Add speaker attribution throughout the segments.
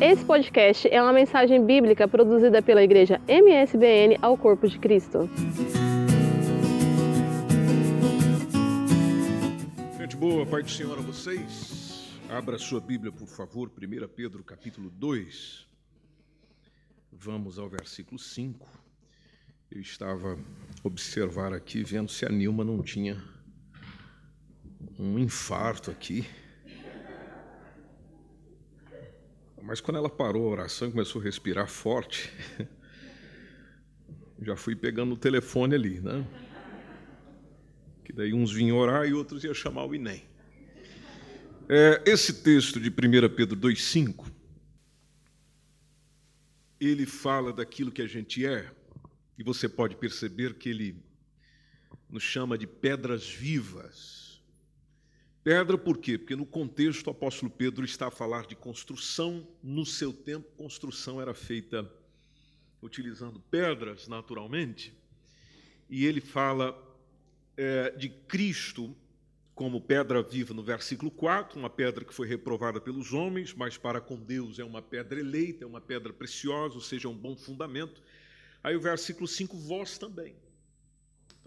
Speaker 1: Esse podcast é uma mensagem bíblica produzida pela igreja MSBN ao Corpo de Cristo.
Speaker 2: Gente boa, Pai do Senhor a vocês. Abra sua Bíblia, por favor, 1 Pedro capítulo 2. Vamos ao versículo 5. Eu estava observar aqui, vendo se a Nilma não tinha um infarto aqui. Mas quando ela parou a oração e começou a respirar forte, já fui pegando o telefone ali, né? Que daí uns vinham orar e outros iam chamar o INEM. É, esse texto de 1 Pedro 2,5, ele fala daquilo que a gente é, e você pode perceber que ele nos chama de pedras vivas. Pedra por quê? Porque no contexto o apóstolo Pedro está a falar de construção. No seu tempo, construção era feita utilizando pedras, naturalmente. E ele fala é, de Cristo como pedra viva no versículo 4, uma pedra que foi reprovada pelos homens, mas para com Deus é uma pedra eleita, é uma pedra preciosa, ou seja, é um bom fundamento. Aí o versículo 5, vós também.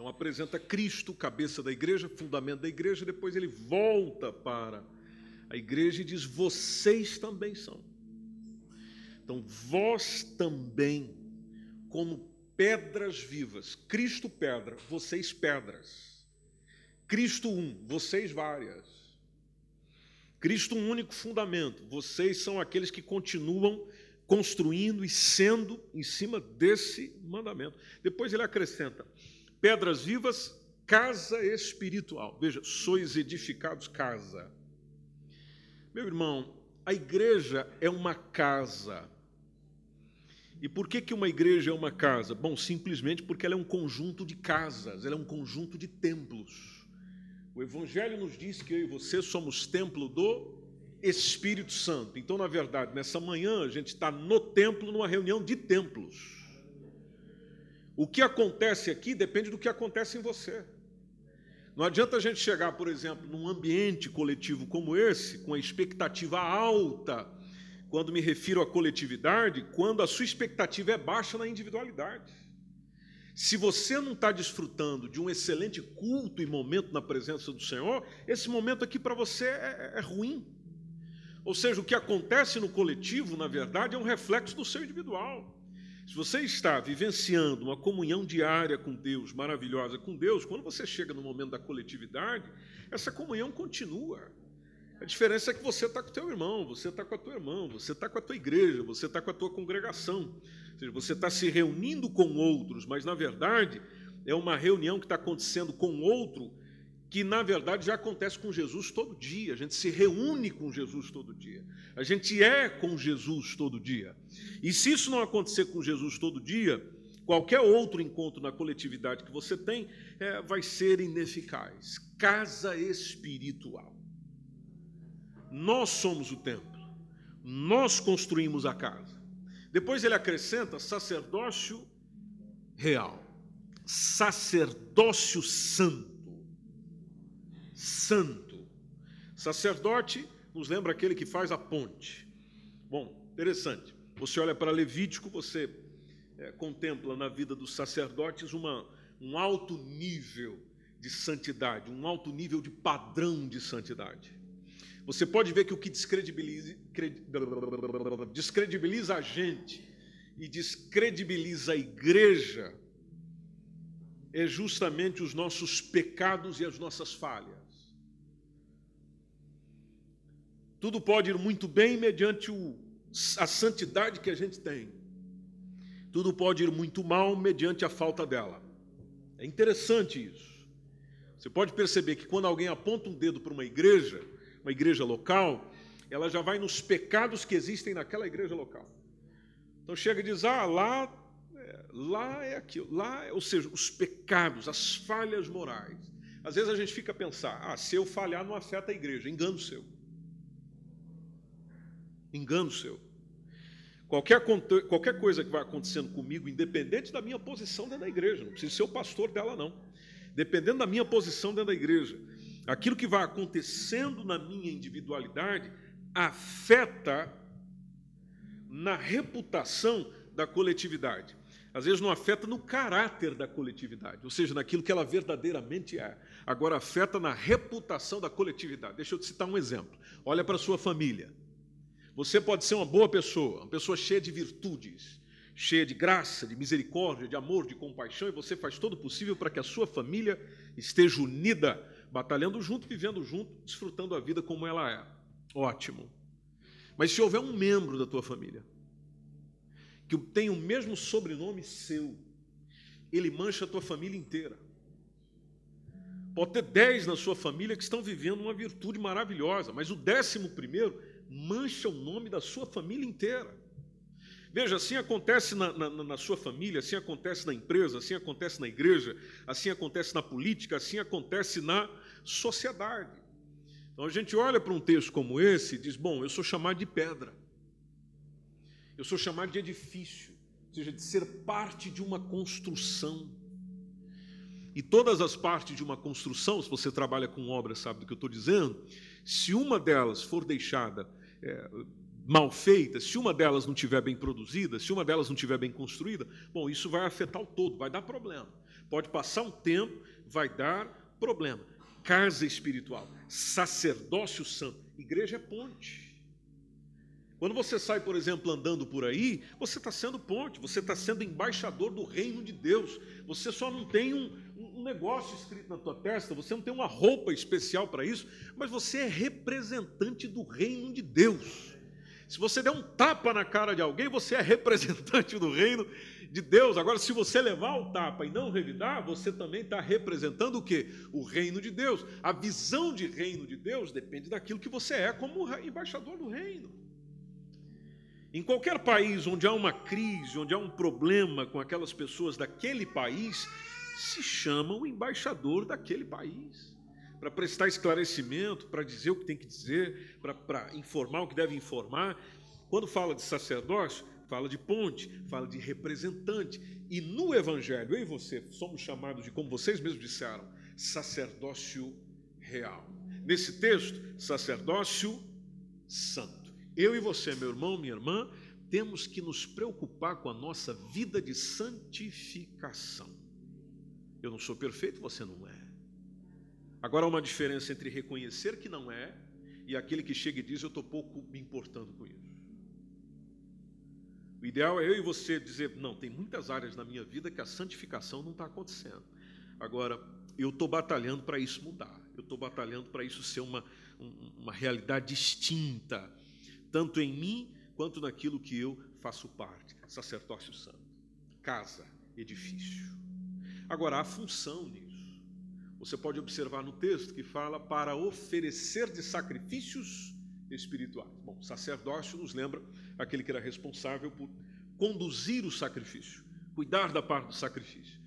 Speaker 2: Então apresenta Cristo, cabeça da igreja, fundamento da igreja, depois ele volta para a igreja e diz: vocês também são. Então, vós também, como pedras vivas, Cristo pedra, vocês pedras. Cristo um, vocês várias. Cristo um único fundamento, vocês são aqueles que continuam construindo e sendo em cima desse mandamento. Depois ele acrescenta: Pedras vivas, casa espiritual. Veja, sois edificados casa. Meu irmão, a igreja é uma casa. E por que, que uma igreja é uma casa? Bom, simplesmente porque ela é um conjunto de casas, ela é um conjunto de templos. O Evangelho nos diz que eu e você somos templo do Espírito Santo. Então, na verdade, nessa manhã a gente está no templo, numa reunião de templos. O que acontece aqui depende do que acontece em você. Não adianta a gente chegar, por exemplo, num ambiente coletivo como esse, com a expectativa alta, quando me refiro à coletividade, quando a sua expectativa é baixa na individualidade. Se você não está desfrutando de um excelente culto e momento na presença do Senhor, esse momento aqui para você é, é, é ruim. Ou seja, o que acontece no coletivo, na verdade, é um reflexo do seu individual. Se você está vivenciando uma comunhão diária com Deus, maravilhosa com Deus, quando você chega no momento da coletividade, essa comunhão continua. A diferença é que você está com o teu irmão, você está com a tua irmã, você está com a tua igreja, você está com a tua congregação. Ou seja, você está se reunindo com outros, mas na verdade é uma reunião que está acontecendo com outro que na verdade já acontece com Jesus todo dia. A gente se reúne com Jesus todo dia. A gente é com Jesus todo dia. E se isso não acontecer com Jesus todo dia, qualquer outro encontro na coletividade que você tem é, vai ser ineficaz. Casa espiritual. Nós somos o templo. Nós construímos a casa. Depois ele acrescenta sacerdócio real, sacerdócio santo santo. Sacerdote nos lembra aquele que faz a ponte. Bom, interessante. Você olha para Levítico, você é, contempla na vida dos sacerdotes uma, um alto nível de santidade, um alto nível de padrão de santidade. Você pode ver que o que descredibiliza, descredibiliza a gente e descredibiliza a igreja é justamente os nossos pecados e as nossas falhas. Tudo pode ir muito bem mediante o, a santidade que a gente tem. Tudo pode ir muito mal mediante a falta dela. É interessante isso. Você pode perceber que quando alguém aponta um dedo para uma igreja, uma igreja local, ela já vai nos pecados que existem naquela igreja local. Então chega e diz: ah, lá, é, lá é aquilo, lá, é, ou seja, os pecados, as falhas morais. Às vezes a gente fica a pensar: ah, se eu falhar não afeta a igreja, engano seu engano seu. Qualquer, qualquer coisa que vai acontecendo comigo, independente da minha posição dentro da igreja, não preciso ser o pastor dela, não. Dependendo da minha posição dentro da igreja, aquilo que vai acontecendo na minha individualidade afeta na reputação da coletividade. Às vezes não afeta no caráter da coletividade, ou seja, naquilo que ela verdadeiramente é. Agora afeta na reputação da coletividade. Deixa eu te citar um exemplo. Olha para a sua família. Você pode ser uma boa pessoa, uma pessoa cheia de virtudes, cheia de graça, de misericórdia, de amor, de compaixão, e você faz todo o possível para que a sua família esteja unida, batalhando junto, vivendo junto, desfrutando a vida como ela é. Ótimo. Mas se houver um membro da tua família que tem o mesmo sobrenome seu, ele mancha a tua família inteira. Pode ter dez na sua família que estão vivendo uma virtude maravilhosa, mas o décimo primeiro mancha o nome da sua família inteira. Veja, assim acontece na, na, na, sua família, assim acontece na empresa, assim acontece na igreja, assim acontece na política, assim acontece na sociedade. Então a gente olha para um texto como esse e diz: bom, eu sou chamado de pedra, eu sou chamado de edifício, ou seja, de ser parte de uma construção. E todas as partes de uma construção, se você trabalha com obras, sabe do que eu estou dizendo, se uma delas for deixada é, mal feita, se uma delas não estiver bem produzida, se uma delas não estiver bem construída, bom, isso vai afetar o todo, vai dar problema. Pode passar um tempo, vai dar problema. Casa espiritual, sacerdócio santo, igreja é ponte. Quando você sai, por exemplo, andando por aí, você está sendo ponte, você está sendo embaixador do reino de Deus. Você só não tem um, um negócio escrito na tua testa, você não tem uma roupa especial para isso, mas você é representante do reino de Deus. Se você der um tapa na cara de alguém, você é representante do reino de Deus. Agora, se você levar o tapa e não revidar, você também está representando o quê? O reino de Deus. A visão de reino de Deus depende daquilo que você é como embaixador do reino. Em qualquer país onde há uma crise, onde há um problema com aquelas pessoas daquele país, se chama o embaixador daquele país para prestar esclarecimento, para dizer o que tem que dizer, para, informar o que deve informar. Quando fala de sacerdócio, fala de ponte, fala de representante. E no Evangelho, eu e você somos chamados de, como vocês mesmos disseram, sacerdócio real. Nesse texto, sacerdócio santo. Eu e você, meu irmão, minha irmã, temos que nos preocupar com a nossa vida de santificação. Eu não sou perfeito, você não é. Agora há uma diferença entre reconhecer que não é e aquele que chega e diz: Eu estou pouco me importando com isso. O ideal é eu e você dizer: Não, tem muitas áreas na minha vida que a santificação não está acontecendo. Agora, eu estou batalhando para isso mudar. Eu estou batalhando para isso ser uma, uma realidade distinta, tanto em mim quanto naquilo que eu faço parte. Sacerdócio santo, casa, edifício. Agora, há função nisso. Você pode observar no texto que fala para oferecer de sacrifícios espirituais. Bom, sacerdócio nos lembra aquele que era responsável por conduzir o sacrifício, cuidar da parte do sacrifício.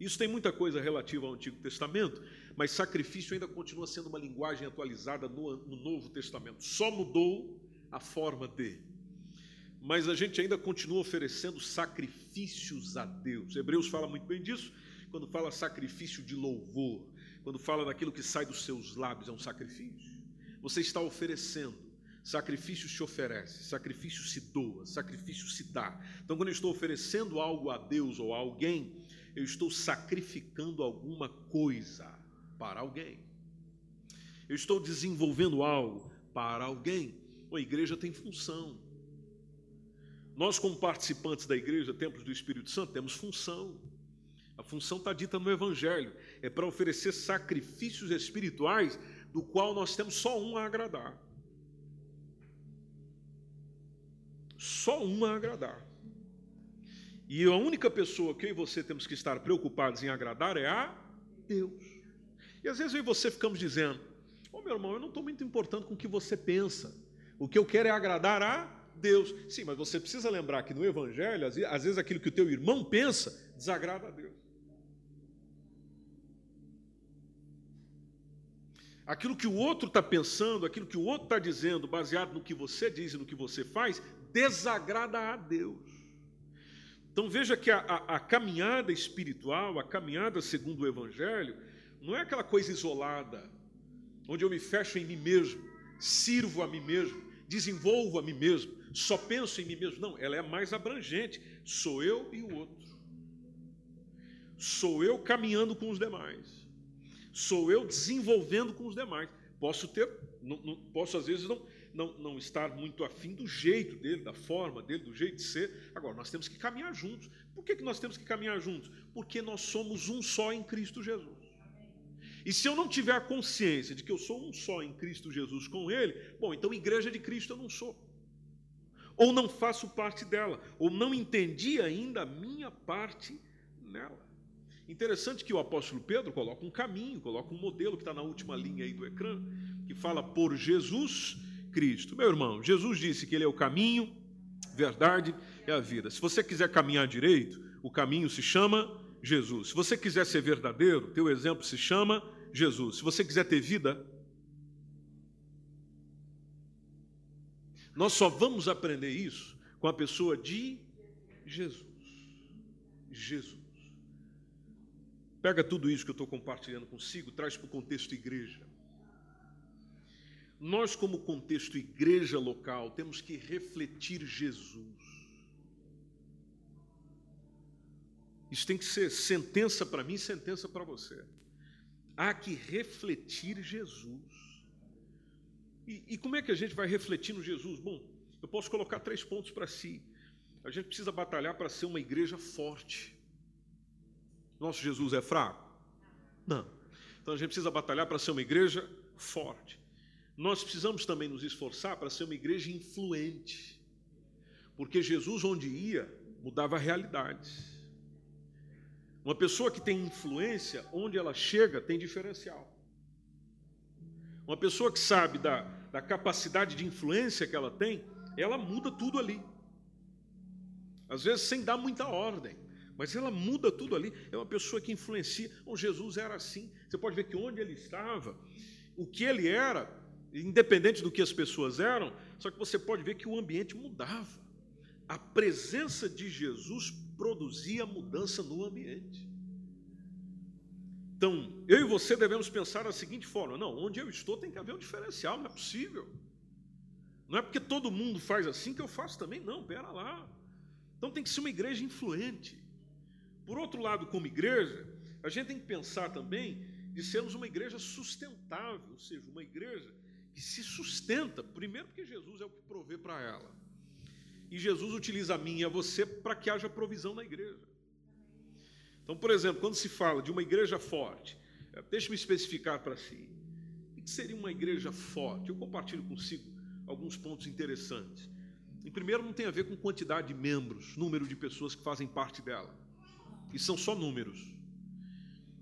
Speaker 2: Isso tem muita coisa relativa ao Antigo Testamento, mas sacrifício ainda continua sendo uma linguagem atualizada no, no Novo Testamento. Só mudou a forma de. Mas a gente ainda continua oferecendo sacrifícios a Deus. Hebreus fala muito bem disso, quando fala sacrifício de louvor quando fala daquilo que sai dos seus lábios, é um sacrifício. Você está oferecendo. Sacrifício se oferece, sacrifício se doa, sacrifício se dá. Então, quando eu estou oferecendo algo a Deus ou a alguém, eu estou sacrificando alguma coisa para alguém. Eu estou desenvolvendo algo para alguém. A igreja tem função. Nós, como participantes da igreja, Templos do Espírito Santo, temos função. A função está dita no Evangelho, é para oferecer sacrifícios espirituais, do qual nós temos só um a agradar. Só um a agradar. E a única pessoa que eu e você temos que estar preocupados em agradar é a Deus. E às vezes eu e você ficamos dizendo: Ô oh, meu irmão, eu não estou muito importando com o que você pensa. O que eu quero é agradar a Deus. Sim, mas você precisa lembrar que no Evangelho, às vezes aquilo que o teu irmão pensa desagrada a Deus. Aquilo que o outro está pensando, aquilo que o outro está dizendo, baseado no que você diz e no que você faz, desagrada a Deus. Então veja que a, a, a caminhada espiritual, a caminhada segundo o Evangelho, não é aquela coisa isolada, onde eu me fecho em mim mesmo, sirvo a mim mesmo desenvolvo a mim mesmo, só penso em mim mesmo. Não, ela é mais abrangente. Sou eu e o outro. Sou eu caminhando com os demais. Sou eu desenvolvendo com os demais. Posso ter, não, não, posso às vezes não, não, não estar muito afim do jeito dele, da forma dele, do jeito de ser. Agora, nós temos que caminhar juntos. Por que, que nós temos que caminhar juntos? Porque nós somos um só em Cristo Jesus. E se eu não tiver a consciência de que eu sou um só em Cristo Jesus com Ele, bom, então igreja de Cristo eu não sou. Ou não faço parte dela, ou não entendi ainda a minha parte nela. Interessante que o apóstolo Pedro coloca um caminho, coloca um modelo que está na última linha aí do ecrã, que fala por Jesus Cristo. Meu irmão, Jesus disse que Ele é o caminho, verdade e a vida. Se você quiser caminhar direito, o caminho se chama Jesus. Se você quiser ser verdadeiro, teu exemplo se chama Jesus. Se você quiser ter vida, nós só vamos aprender isso com a pessoa de Jesus. Jesus. Pega tudo isso que eu estou compartilhando consigo, traz para o contexto igreja. Nós, como contexto igreja local, temos que refletir Jesus. Isso tem que ser sentença para mim, sentença para você. Há que refletir Jesus. E, e, como é que a gente vai refletir no Jesus? Bom, eu posso colocar três pontos para si. A gente precisa batalhar para ser uma igreja forte. Nosso Jesus é fraco? Não. Então a gente precisa batalhar para ser uma igreja forte. Nós precisamos também nos esforçar para ser uma igreja influente. Porque Jesus, onde ia, mudava realidades. Uma pessoa que tem influência, onde ela chega, tem diferencial. Uma pessoa que sabe da, da capacidade de influência que ela tem, ela muda tudo ali. Às vezes sem dar muita ordem, mas ela muda tudo ali. É uma pessoa que influencia. Bom, Jesus era assim. Você pode ver que onde ele estava, o que ele era, independente do que as pessoas eram, só que você pode ver que o ambiente mudava. A presença de Jesus produzia mudança no ambiente. Então, eu e você devemos pensar da seguinte forma: não, onde eu estou tem que haver um diferencial, não é possível. Não é porque todo mundo faz assim que eu faço também, não, pera lá. Então tem que ser uma igreja influente. Por outro lado, como igreja, a gente tem que pensar também de sermos uma igreja sustentável, ou seja, uma igreja que se sustenta, primeiro porque Jesus é o que provê para ela. E Jesus utiliza a mim e a você para que haja provisão na igreja. Então, por exemplo, quando se fala de uma igreja forte, eh, deixe-me especificar para si. O que seria uma igreja forte? Eu compartilho consigo alguns pontos interessantes. Em primeiro, não tem a ver com quantidade de membros, número de pessoas que fazem parte dela. E são só números.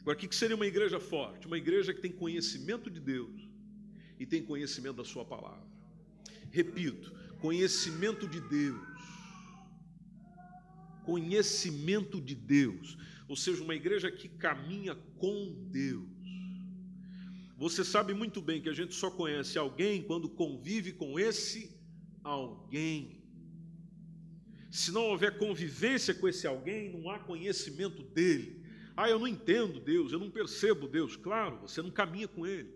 Speaker 2: Agora, o que seria uma igreja forte? Uma igreja que tem conhecimento de Deus e tem conhecimento da Sua palavra. Repito, conhecimento de Deus. Conhecimento de Deus ou seja, uma igreja que caminha com Deus. Você sabe muito bem que a gente só conhece alguém quando convive com esse alguém. Se não houver convivência com esse alguém, não há conhecimento dele. Ah, eu não entendo Deus, eu não percebo Deus. Claro, você não caminha com Ele.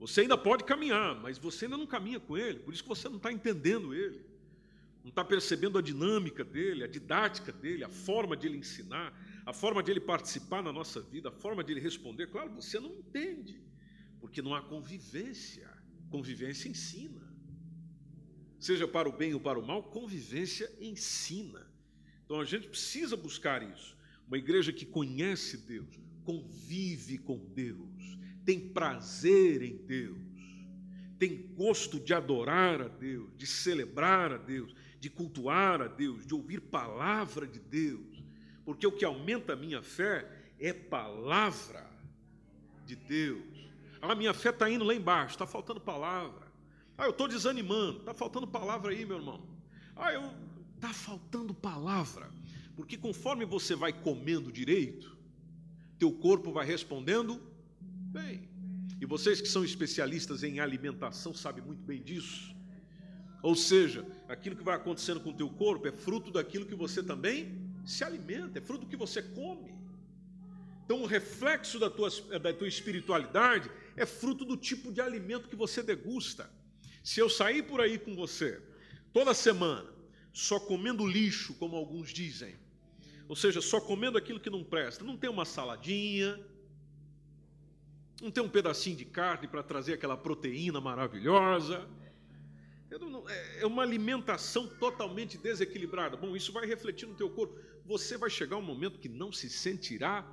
Speaker 2: Você ainda pode caminhar, mas você ainda não caminha com Ele, por isso que você não está entendendo Ele não está percebendo a dinâmica dele, a didática dele, a forma de ele ensinar, a forma de ele participar na nossa vida, a forma de ele responder. Claro, você não entende, porque não há convivência. Convivência ensina. Seja para o bem ou para o mal, convivência ensina. Então a gente precisa buscar isso. Uma igreja que conhece Deus, convive com Deus, tem prazer em Deus, tem gosto de adorar a Deus, de celebrar a Deus, de cultuar a Deus, de ouvir palavra de Deus, porque o que aumenta a minha fé é palavra de Deus. Ah, minha fé está indo lá embaixo, está faltando palavra. Ah, eu estou desanimando, está faltando palavra aí, meu irmão. Ah, eu está faltando palavra, porque conforme você vai comendo direito, teu corpo vai respondendo bem. E vocês que são especialistas em alimentação sabem muito bem disso. Ou seja, aquilo que vai acontecendo com o teu corpo é fruto daquilo que você também se alimenta, é fruto do que você come. Então, o reflexo da tua, da tua espiritualidade é fruto do tipo de alimento que você degusta. Se eu sair por aí com você toda semana, só comendo lixo, como alguns dizem, ou seja, só comendo aquilo que não presta, não tem uma saladinha, não tem um pedacinho de carne para trazer aquela proteína maravilhosa. É, é uma alimentação totalmente desequilibrada. Bom, isso vai refletir no teu corpo. Você vai chegar um momento que não se sentirá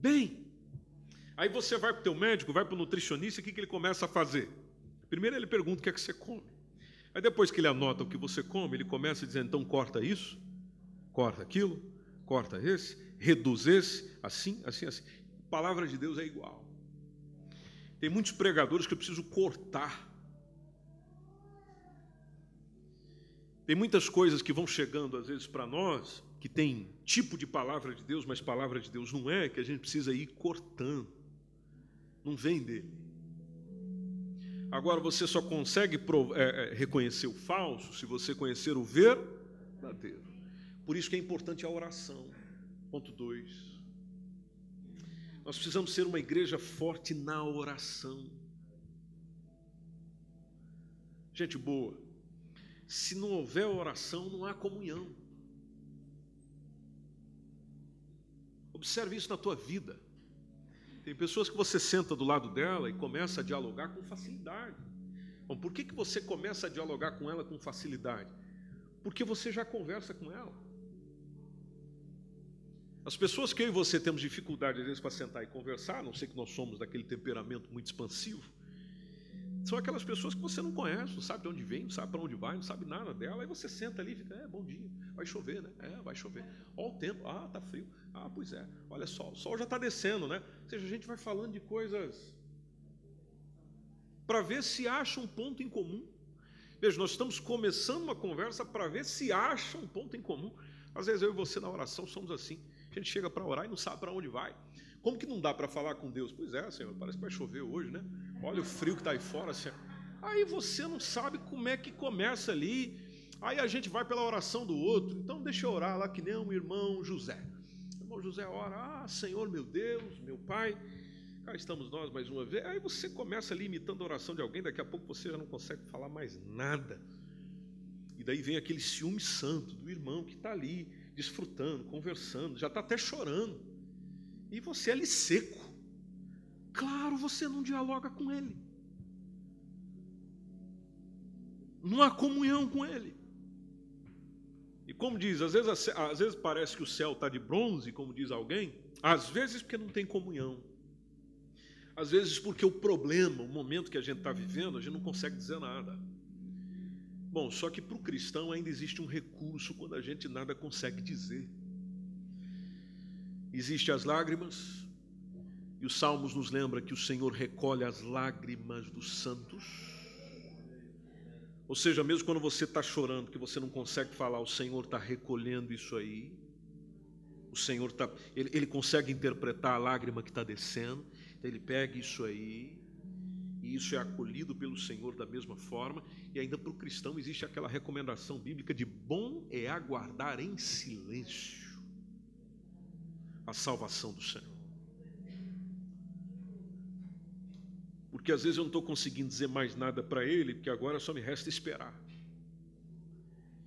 Speaker 2: bem. Aí você vai para o teu médico, vai para o nutricionista, o que, que ele começa a fazer? Primeiro ele pergunta o que é que você come. Aí depois que ele anota o que você come, ele começa a dizer, então corta isso, corta aquilo, corta esse, reduz esse, assim, assim, assim. A palavra de Deus é igual. Tem muitos pregadores que eu preciso cortar. Tem muitas coisas que vão chegando às vezes para nós, que tem tipo de palavra de Deus, mas palavra de Deus não é, que a gente precisa ir cortando. Não vem dele. Agora você só consegue é, é, reconhecer o falso se você conhecer o verdadeiro. Por isso que é importante a oração. Ponto 2. Nós precisamos ser uma igreja forte na oração. Gente boa, se não houver oração, não há comunhão. Observe isso na tua vida. Tem pessoas que você senta do lado dela e começa a dialogar com facilidade. Bom, por que, que você começa a dialogar com ela com facilidade? Porque você já conversa com ela. As pessoas que eu e você temos dificuldade, às vezes, para sentar e conversar, não sei que nós somos daquele temperamento muito expansivo, são aquelas pessoas que você não conhece, não sabe de onde vem, não sabe para onde vai, não sabe nada dela, aí você senta ali e fica, é, bom dia, vai chover, né? É, vai chover. Olha o tempo, ah, tá frio. Ah, pois é, olha só, o sol já está descendo, né? Ou seja, a gente vai falando de coisas para ver se acha um ponto em comum. Veja, nós estamos começando uma conversa para ver se acha um ponto em comum. Às vezes eu e você na oração somos assim. A gente chega para orar e não sabe para onde vai. Como que não dá para falar com Deus? Pois é, Senhor, parece que vai chover hoje, né? Olha o frio que está aí fora, Senhor. Aí você não sabe como é que começa ali. Aí a gente vai pela oração do outro. Então deixa eu orar lá que nem um irmão José. O irmão José ora, ah, Senhor, meu Deus, meu Pai. Cá estamos nós mais uma vez. Aí você começa ali imitando a oração de alguém, daqui a pouco você já não consegue falar mais nada. E daí vem aquele ciúme santo do irmão que está ali desfrutando, conversando, já está até chorando. E você é ali seco. Claro, você não dialoga com ele. Não há comunhão com ele. E como diz, às vezes, às vezes parece que o céu está de bronze, como diz alguém, às vezes porque não tem comunhão. Às vezes porque o problema, o momento que a gente está vivendo, a gente não consegue dizer nada. Bom, só que para o cristão ainda existe um recurso quando a gente nada consegue dizer. Existem as lágrimas, e os Salmos nos lembra que o Senhor recolhe as lágrimas dos santos. Ou seja, mesmo quando você está chorando, que você não consegue falar, o Senhor está recolhendo isso aí. O Senhor está, ele, ele consegue interpretar a lágrima que está descendo. Então ele pega isso aí e isso é acolhido pelo Senhor da mesma forma, e ainda para o cristão existe aquela recomendação bíblica de bom é aguardar em silêncio a salvação do Senhor. Porque às vezes eu não estou conseguindo dizer mais nada para ele, porque agora só me resta esperar.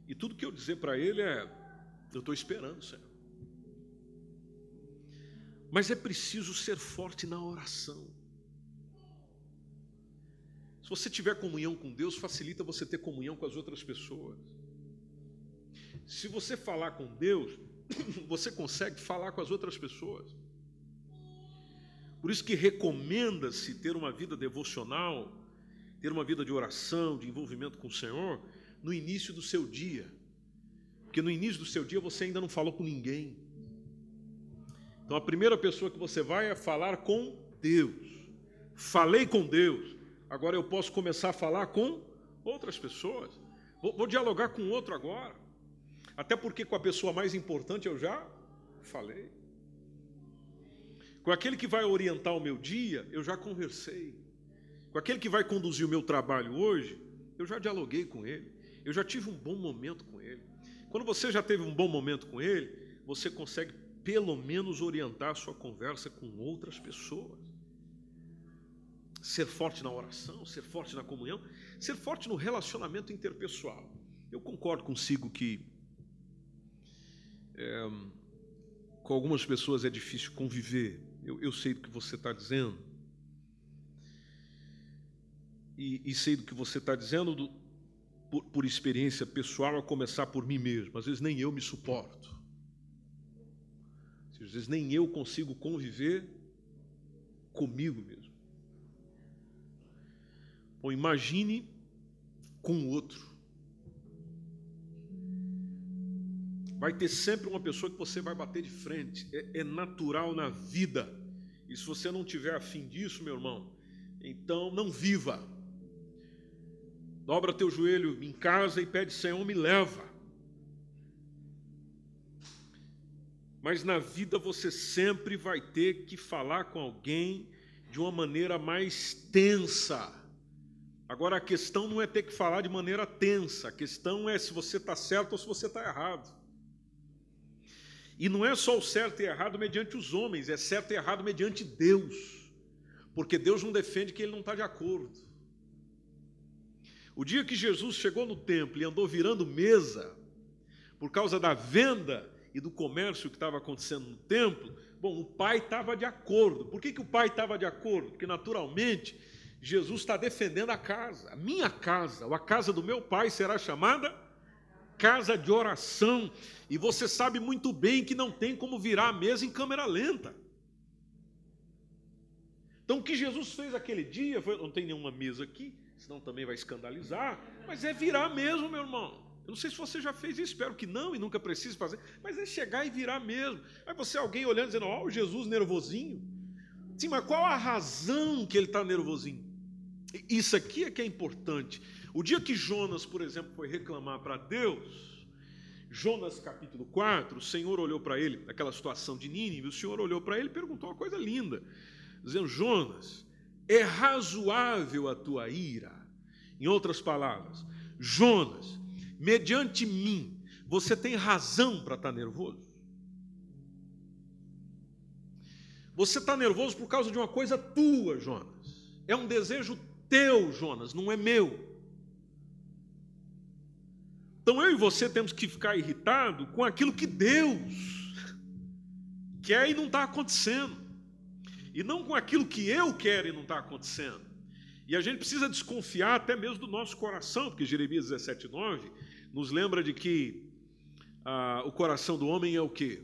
Speaker 2: E tudo que eu dizer para ele é: eu estou esperando, Senhor. Mas é preciso ser forte na oração. Se você tiver comunhão com Deus, facilita você ter comunhão com as outras pessoas. Se você falar com Deus, você consegue falar com as outras pessoas. Por isso que recomenda-se ter uma vida devocional, ter uma vida de oração, de envolvimento com o Senhor, no início do seu dia. Porque no início do seu dia você ainda não falou com ninguém. Então a primeira pessoa que você vai é falar com Deus. Falei com Deus. Agora eu posso começar a falar com outras pessoas. Vou, vou, dialogar com outro agora. Até porque com a pessoa mais importante eu já falei. Com aquele que vai orientar o meu dia, eu já conversei. Com aquele que vai conduzir o meu trabalho hoje, eu já dialoguei com ele. Eu já tive um bom momento com ele. Quando você já teve um bom momento com ele, você consegue pelo menos orientar a sua conversa com outras pessoas. ser forte na oração, ser forte na comunhão, ser forte no relacionamento interpessoal. Eu concordo consigo que é, com algumas pessoas é difícil conviver. Eu, eu sei do que você está dizendo. E, e, sei do que você está dizendo do, por, por experiência pessoal, a começar por mim mesmo. Às vezes nem eu me suporto. Às vezes nem eu consigo conviver comigo mesmo. Bom, imagine com o outro. Vai ter sempre uma pessoa que você vai bater de frente. É, é natural na vida. E se você não tiver afim disso, meu irmão, então não viva. Dobra teu joelho em casa e pede, Senhor, me leva. Mas na vida você sempre vai ter que falar com alguém de uma maneira mais tensa. Agora a questão não é ter que falar de maneira tensa, a questão é se você está certo ou se você está errado. E não é só o certo e errado mediante os homens, é certo e errado mediante Deus, porque Deus não defende que ele não está de acordo. O dia que Jesus chegou no templo e andou virando mesa, por causa da venda e do comércio que estava acontecendo no templo, bom, o pai estava de acordo. Por que, que o pai estava de acordo? Porque naturalmente Jesus está defendendo a casa, a minha casa, ou a casa do meu pai será chamada casa de oração, e você sabe muito bem que não tem como virar a mesa em câmera lenta. Então, o que Jesus fez aquele dia, foi, não tem nenhuma mesa aqui, senão também vai escandalizar, mas é virar mesmo, meu irmão. Eu não sei se você já fez isso, espero que não e nunca precise fazer, mas é chegar e virar mesmo. Aí você, alguém olhando, dizendo, ó, oh, Jesus nervosinho. Sim, mas qual a razão que ele está nervosinho? Isso aqui é que é importante. O dia que Jonas, por exemplo, foi reclamar para Deus, Jonas capítulo 4, o Senhor olhou para ele, naquela situação de Nínive, o Senhor olhou para ele e perguntou uma coisa linda, dizendo: Jonas, é razoável a tua ira? Em outras palavras, Jonas, mediante mim, você tem razão para estar tá nervoso? Você está nervoso por causa de uma coisa tua, Jonas. É um desejo teu, Jonas, não é meu. Então eu e você temos que ficar irritado com aquilo que Deus quer e não está acontecendo. E não com aquilo que eu quero e não está acontecendo. E a gente precisa desconfiar até mesmo do nosso coração, porque Jeremias 17, 9 nos lembra de que ah, o coração do homem é o que?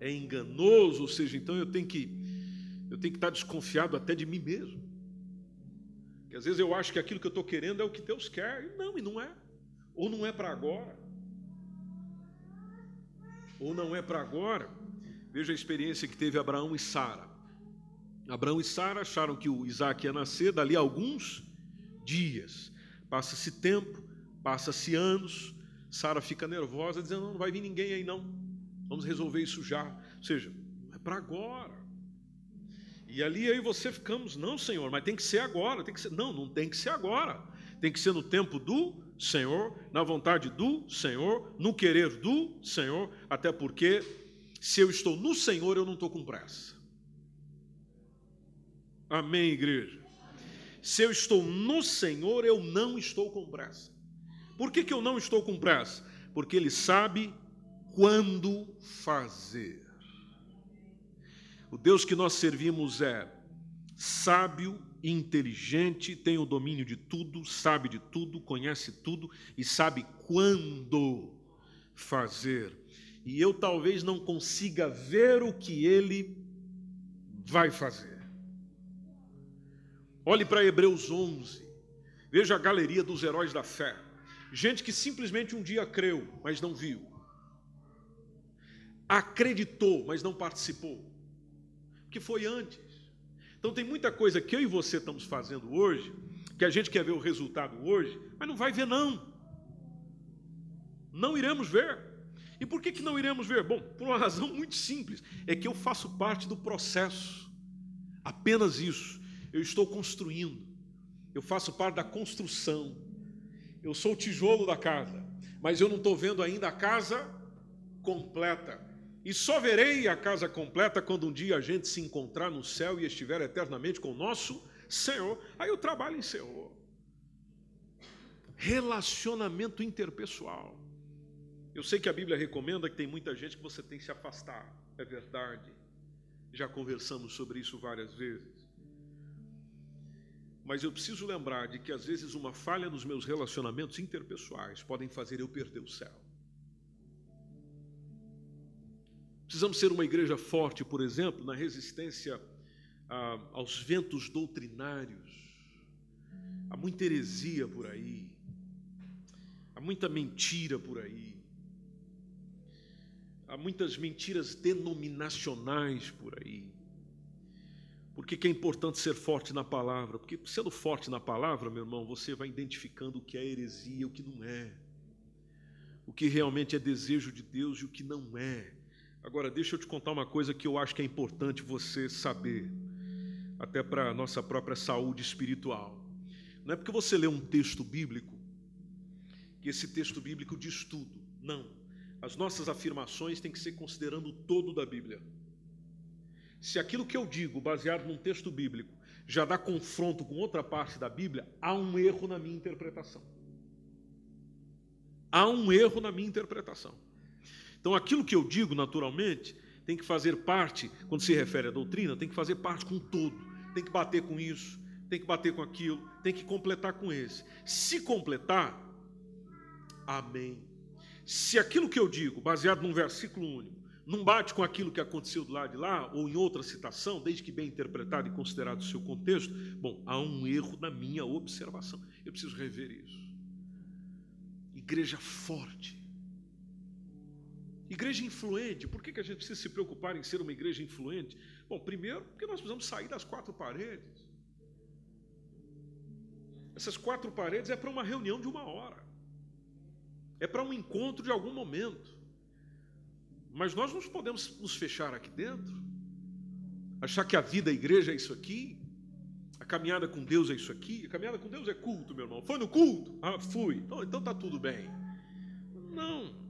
Speaker 2: É enganoso, ou seja, então eu tenho que eu tenho que estar desconfiado até de mim mesmo. Porque às vezes eu acho que aquilo que eu estou querendo é o que Deus quer. E não, e não é. Ou não é para agora. Ou não é para agora. Veja a experiência que teve Abraão e Sara. Abraão e Sara acharam que o Isaac ia nascer dali a alguns dias. Passa-se tempo, passa-se anos, Sara fica nervosa, dizendo: não, não vai vir ninguém aí não. Vamos resolver isso já. Ou seja, é para agora. E ali aí você ficamos, não, Senhor, mas tem que ser agora, tem que ser. Não, não tem que ser agora. Tem que ser no tempo do Senhor, na vontade do Senhor, no querer do Senhor, até porque se eu estou no Senhor, eu não estou com pressa. Amém, igreja? Se eu estou no Senhor, eu não estou com pressa. Por que, que eu não estou com pressa? Porque Ele sabe quando fazer. O Deus que nós servimos é sábio inteligente, tem o domínio de tudo, sabe de tudo, conhece tudo e sabe quando fazer. E eu talvez não consiga ver o que ele vai fazer. Olhe para Hebreus 11, veja a galeria dos heróis da fé. Gente que simplesmente um dia creu, mas não viu. Acreditou, mas não participou. Que foi antes. Então tem muita coisa que eu e você estamos fazendo hoje, que a gente quer ver o resultado hoje, mas não vai ver não. Não iremos ver. E por que, que não iremos ver? Bom, por uma razão muito simples, é que eu faço parte do processo. Apenas isso. Eu estou construindo. Eu faço parte da construção. Eu sou o tijolo da casa, mas eu não estou vendo ainda a casa completa. E só verei a casa completa quando um dia a gente se encontrar no céu e estiver eternamente com o nosso Senhor. Aí o trabalho encerrou. Relacionamento interpessoal. Eu sei que a Bíblia recomenda que tem muita gente que você tem que se afastar, é verdade. Já conversamos sobre isso várias vezes. Mas eu preciso lembrar de que às vezes uma falha nos meus relacionamentos interpessoais podem fazer eu perder o céu. Precisamos ser uma igreja forte, por exemplo, na resistência a, aos ventos doutrinários. Há muita heresia por aí, há muita mentira por aí, há muitas mentiras denominacionais por aí. Por que, que é importante ser forte na palavra? Porque sendo forte na palavra, meu irmão, você vai identificando o que é heresia e o que não é, o que realmente é desejo de Deus e o que não é. Agora, deixa eu te contar uma coisa que eu acho que é importante você saber, até para a nossa própria saúde espiritual. Não é porque você lê um texto bíblico que esse texto bíblico diz tudo. Não. As nossas afirmações têm que ser considerando o todo da Bíblia. Se aquilo que eu digo, baseado num texto bíblico, já dá confronto com outra parte da Bíblia, há um erro na minha interpretação. Há um erro na minha interpretação. Então, aquilo que eu digo, naturalmente, tem que fazer parte, quando se refere à doutrina, tem que fazer parte com todo. Tem que bater com isso, tem que bater com aquilo, tem que completar com esse. Se completar, amém. Se aquilo que eu digo, baseado num versículo único, não bate com aquilo que aconteceu do lado de lá, ou em outra citação, desde que bem interpretado e considerado o seu contexto, bom, há um erro na minha observação. Eu preciso rever isso. Igreja forte Igreja influente, por que, que a gente precisa se preocupar em ser uma igreja influente? Bom, primeiro, porque nós precisamos sair das quatro paredes. Essas quatro paredes é para uma reunião de uma hora, é para um encontro de algum momento. Mas nós não podemos nos fechar aqui dentro, achar que a vida, a igreja é isso aqui, a caminhada com Deus é isso aqui, a caminhada com Deus é culto, meu irmão. Foi no culto? Ah, fui. Então, então tá tudo bem. Não.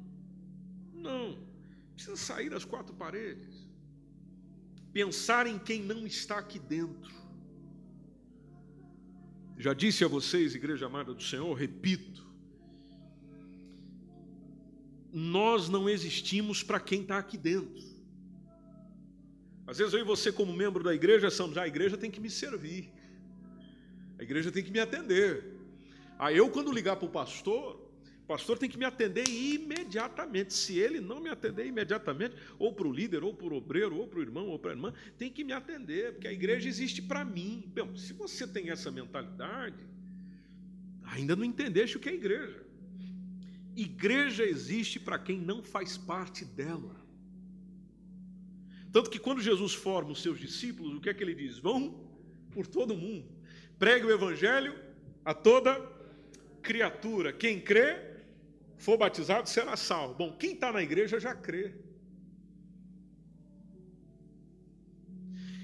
Speaker 2: Não. Precisa sair das quatro paredes. Pensar em quem não está aqui dentro. Já disse a vocês, igreja amada do Senhor, repito. Nós não existimos para quem está aqui dentro. Às vezes eu e você, como membro da igreja, somos, ah, a igreja tem que me servir, a igreja tem que me atender. Aí eu, quando ligar para o pastor, o pastor tem que me atender imediatamente. Se ele não me atender imediatamente, ou para o líder, ou para o obreiro, ou para o irmão, ou para a irmã, tem que me atender, porque a igreja existe para mim. Bom, se você tem essa mentalidade, ainda não entendeste o que é igreja. Igreja existe para quem não faz parte dela. Tanto que quando Jesus forma os seus discípulos, o que é que ele diz? Vão por todo mundo, pregue o evangelho a toda criatura. Quem crê for batizado será salvo. Bom, quem está na igreja já crê.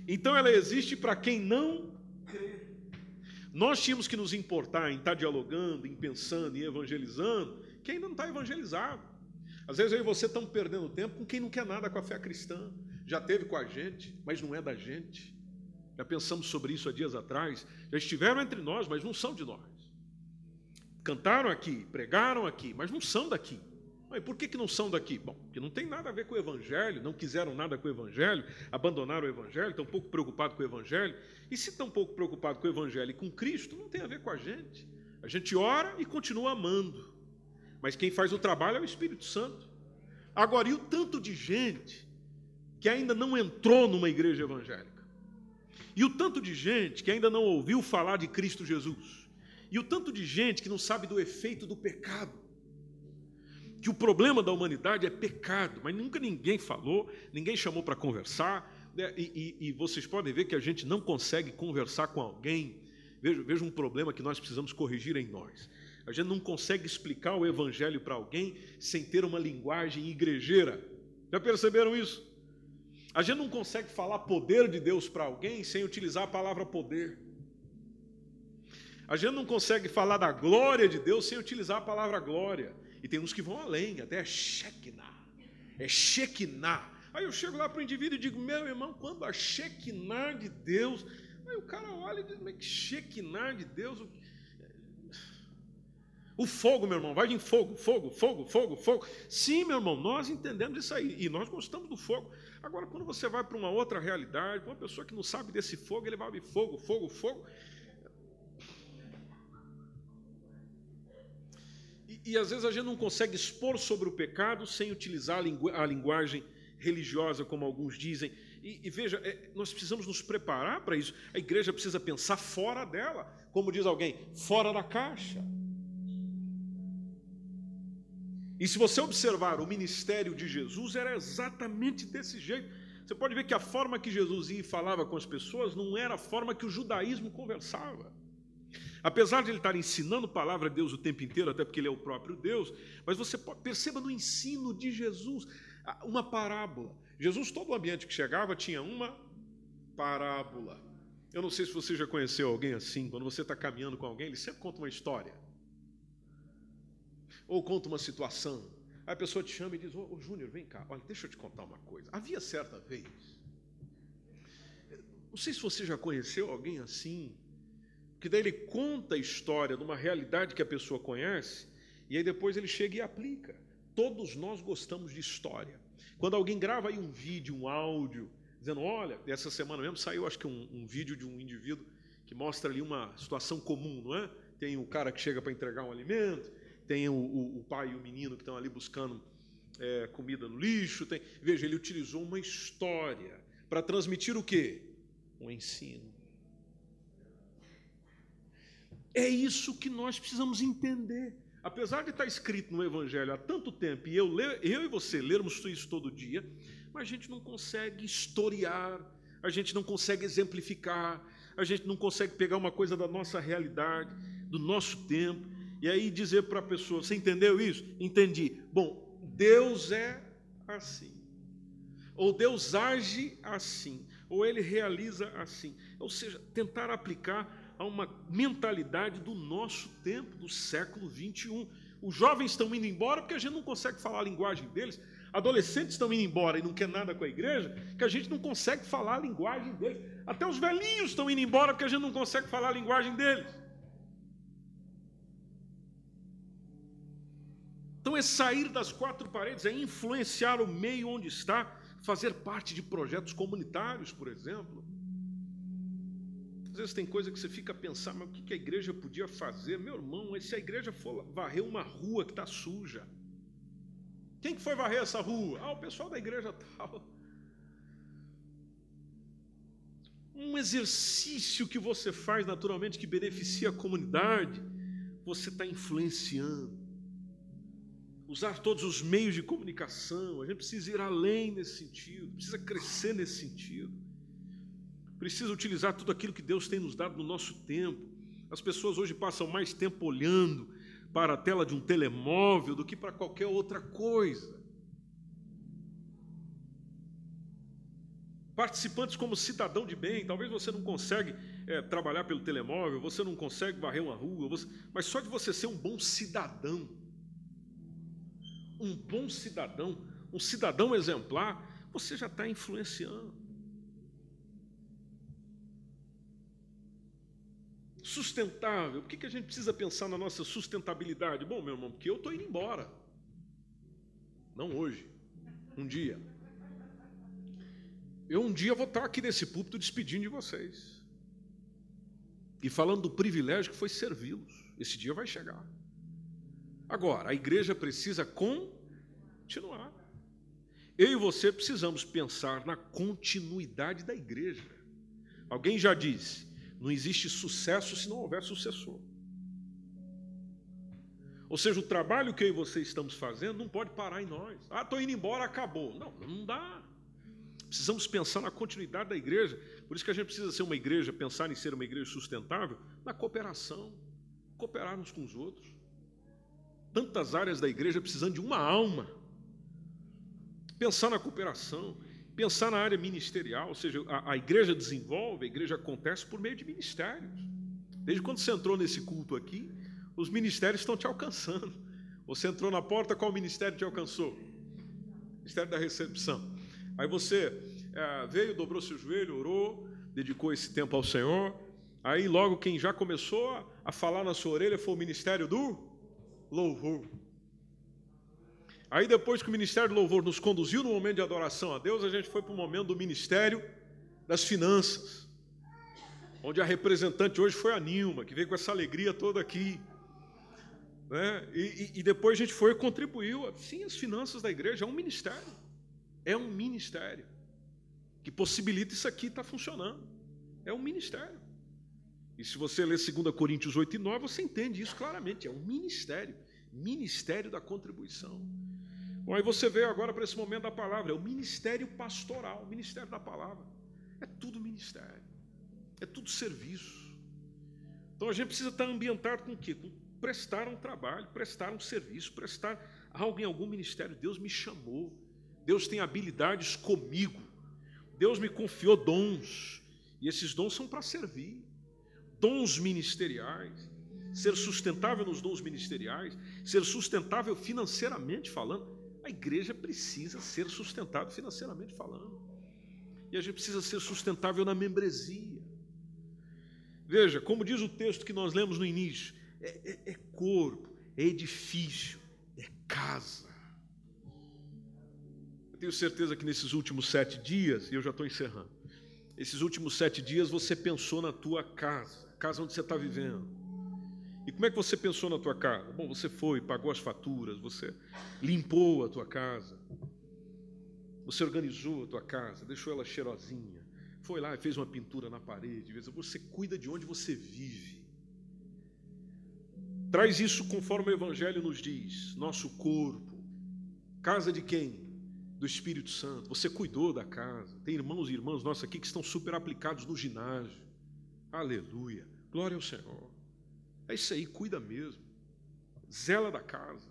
Speaker 2: Então ela existe para quem não crê. Nós tínhamos que nos importar em estar tá dialogando, em pensando, em evangelizando, quem ainda não está evangelizado. Às vezes eu e você estamos perdendo tempo com quem não quer nada com a fé cristã. Já teve com a gente, mas não é da gente. Já pensamos sobre isso há dias atrás. Já estiveram entre nós, mas não são de nós cantaram aqui, pregaram aqui, mas não são daqui. Mas por que, que não são daqui? Bom, porque não tem nada a ver com o Evangelho, não quiseram nada com o Evangelho, abandonaram o Evangelho, estão pouco preocupados com o Evangelho. E se estão pouco preocupados com o Evangelho e com Cristo, não tem a ver com a gente. A gente ora e continua amando. Mas quem faz o trabalho é o Espírito Santo. Agora, e o tanto de gente que ainda não entrou numa igreja evangélica? E o tanto de gente que ainda não ouviu falar de Cristo Jesus? E o tanto de gente que não sabe do efeito do pecado. Que o problema da humanidade é pecado, mas nunca ninguém falou, ninguém chamou para conversar. Né? E, e, e, vocês podem ver que a gente não consegue conversar com alguém. Veja, veja um problema que nós precisamos corrigir em nós. A gente não consegue explicar o evangelho para alguém sem ter uma linguagem igrejeira. Já perceberam isso? A gente não consegue falar poder de Deus para alguém sem utilizar a palavra poder. A gente não consegue falar da glória de Deus sem utilizar a palavra glória. E tem uns que vão além, até é Shekinah. É Shekinah. Aí eu chego lá para o indivíduo e digo, meu irmão, quando a Shekinah de Deus, Aí o cara olha e diz, mas que Shekinah de Deus. O fogo, meu irmão, vai de fogo, fogo, fogo, fogo, fogo. Sim, meu irmão, nós entendemos isso aí e nós gostamos do fogo. Agora, quando você vai para uma outra realidade, uma pessoa que não sabe desse fogo, ele vai de fogo, fogo, fogo. E, às vezes a gente não consegue expor sobre o pecado sem utilizar a, lingu a linguagem religiosa, como alguns dizem. E, e veja, é, nós precisamos nos preparar para isso. A igreja precisa pensar fora dela, como diz alguém, fora da caixa. E se você observar o ministério de Jesus, era exatamente desse jeito. Você pode ver que a forma que Jesus ia e falava com as pessoas não era a forma que o judaísmo conversava. Apesar de ele estar ensinando a palavra de Deus o tempo inteiro, até porque ele é o próprio Deus, mas você perceba no ensino de Jesus uma parábola. Jesus, todo o ambiente que chegava, tinha uma parábola. Eu não sei se você já conheceu alguém assim, quando você está caminhando com alguém, ele sempre conta uma história ou conta uma situação. Aí a pessoa te chama e diz: Ô, ô Júnior, vem cá, olha, deixa eu te contar uma coisa. Havia certa vez, não sei se você já conheceu alguém assim, que daí ele conta a história de uma realidade que a pessoa conhece, e aí depois ele chega e aplica. Todos nós gostamos de história. Quando alguém grava aí um vídeo, um áudio, dizendo: Olha, essa semana mesmo saiu, acho que um, um vídeo de um indivíduo que mostra ali uma situação comum, não é? Tem o cara que chega para entregar um alimento, tem o, o, o pai e o menino que estão ali buscando é, comida no lixo. Tem... Veja, ele utilizou uma história para transmitir o quê? Um ensino. É isso que nós precisamos entender. Apesar de estar escrito no Evangelho há tanto tempo, e eu, eu e você lermos isso todo dia, mas a gente não consegue historiar, a gente não consegue exemplificar, a gente não consegue pegar uma coisa da nossa realidade, do nosso tempo, e aí dizer para a pessoa: Você entendeu isso? Entendi. Bom, Deus é assim. Ou Deus age assim. Ou ele realiza assim. Ou seja, tentar aplicar a uma mentalidade do nosso tempo, do século 21. Os jovens estão indo embora porque a gente não consegue falar a linguagem deles. Adolescentes estão indo embora e não quer nada com a igreja, que a gente não consegue falar a linguagem deles. Até os velhinhos estão indo embora porque a gente não consegue falar a linguagem deles. Então é sair das quatro paredes, é influenciar o meio onde está, fazer parte de projetos comunitários, por exemplo. Às vezes tem coisa que você fica a pensar, mas o que a igreja podia fazer? Meu irmão, se a igreja for varrer uma rua que está suja, quem que foi varrer essa rua? Ah, o pessoal da igreja tal. Um exercício que você faz naturalmente que beneficia a comunidade, você está influenciando usar todos os meios de comunicação, a gente precisa ir além nesse sentido, precisa crescer nesse sentido, precisa utilizar tudo aquilo que Deus tem nos dado no nosso tempo. As pessoas hoje passam mais tempo olhando para a tela de um telemóvel do que para qualquer outra coisa. Participantes como cidadão de bem, talvez você não consegue é, trabalhar pelo telemóvel, você não consegue varrer uma rua, você, mas só de você ser um bom cidadão, um bom cidadão, um cidadão exemplar, você já está influenciando. Sustentável, por que, que a gente precisa pensar na nossa sustentabilidade? Bom, meu irmão, porque eu estou indo embora. Não hoje, um dia. Eu um dia vou estar aqui nesse púlpito despedindo de vocês. E falando do privilégio que foi servi-los. Esse dia vai chegar. Agora, a igreja precisa continuar. Eu e você precisamos pensar na continuidade da igreja. Alguém já disse: não existe sucesso se não houver sucessor. Ou seja, o trabalho que eu e você estamos fazendo não pode parar em nós. Ah, estou indo embora, acabou. Não, não dá. Precisamos pensar na continuidade da igreja. Por isso que a gente precisa ser uma igreja, pensar em ser uma igreja sustentável, na cooperação, cooperar uns com os outros tantas áreas da igreja precisando de uma alma. Pensar na cooperação, pensar na área ministerial, ou seja, a, a, igreja desenvolve, a igreja acontece por meio de ministérios. Desde quando você entrou nesse culto aqui, os ministérios estão te alcançando. Você entrou na porta, qual ministério te alcançou? Ministério da recepção. Aí você é, veio, dobrou seu joelho, orou, dedicou esse tempo ao Senhor. Aí logo quem já começou a falar na sua orelha foi o ministério do louvor. Aí depois que o ministério do louvor nos conduziu no momento de adoração a Deus, a gente foi para o momento do ministério das finanças, onde a representante hoje foi a Nilma, que veio com essa alegria toda aqui. Né? E, e, depois a gente foi e contribuiu. Sim, as finanças da igreja é um ministério. É um ministério que possibilita isso aqui estar tá funcionando. É um ministério. E se você ler 2 Coríntios 8 e 9, você entende isso claramente. É um ministério. Ministério da contribuição. Bom, aí você veio agora para esse momento da palavra. É o ministério pastoral, o ministério da palavra. É tudo ministério. É tudo serviço. Então a gente precisa estar ambientado com o quê? Com prestar um trabalho, prestar um serviço, prestar algo em algum ministério. Deus me chamou. Deus tem habilidades comigo. Deus me confiou dons. E esses dons são para servir. Dons ministeriais. Ser sustentável nos dons ministeriais, ser sustentável financeiramente falando. A igreja precisa ser sustentável financeiramente falando. E a gente precisa ser sustentável na membresia. Veja, como diz o texto que nós lemos no início, é, é, é corpo, é edifício, é casa. Eu tenho certeza que nesses últimos sete dias, e eu já estou encerrando, esses últimos sete dias você pensou na tua casa, casa onde você está vivendo. E como é que você pensou na tua casa? Bom, você foi, pagou as faturas, você limpou a tua casa, você organizou a tua casa, deixou ela cheirosinha, foi lá e fez uma pintura na parede. Você cuida de onde você vive. Traz isso conforme o Evangelho nos diz: nosso corpo, casa de quem? Do Espírito Santo. Você cuidou da casa. Tem irmãos e irmãs nossos aqui que estão super aplicados no ginásio. Aleluia. Glória ao Senhor. É isso aí, cuida mesmo. Zela da casa.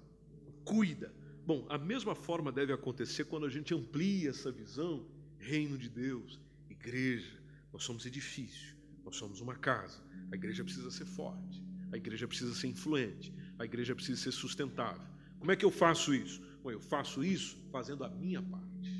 Speaker 2: Cuida. Bom, a mesma forma deve acontecer quando a gente amplia essa visão. Reino de Deus, igreja. Nós somos edifício, nós somos uma casa. A igreja precisa ser forte. A igreja precisa ser influente, a igreja precisa ser sustentável. Como é que eu faço isso? Bom, eu faço isso fazendo a minha parte.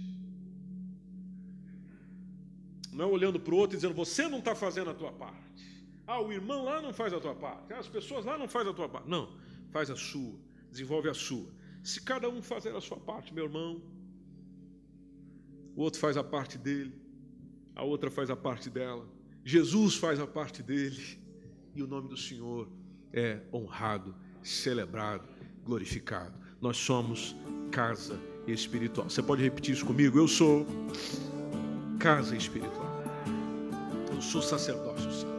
Speaker 2: Não é olhando para o outro e dizendo, você não está fazendo a tua parte. Ah, o irmão lá não faz a tua parte. Ah, as pessoas lá não fazem a tua parte. Não, faz a sua, desenvolve a sua. Se cada um fazer a sua parte, meu irmão, o outro faz a parte dele, a outra faz a parte dela, Jesus faz a parte dele, e o nome do Senhor é honrado, celebrado, glorificado. Nós somos casa espiritual. Você pode repetir isso comigo? Eu sou casa espiritual. Eu sou sacerdócio santo.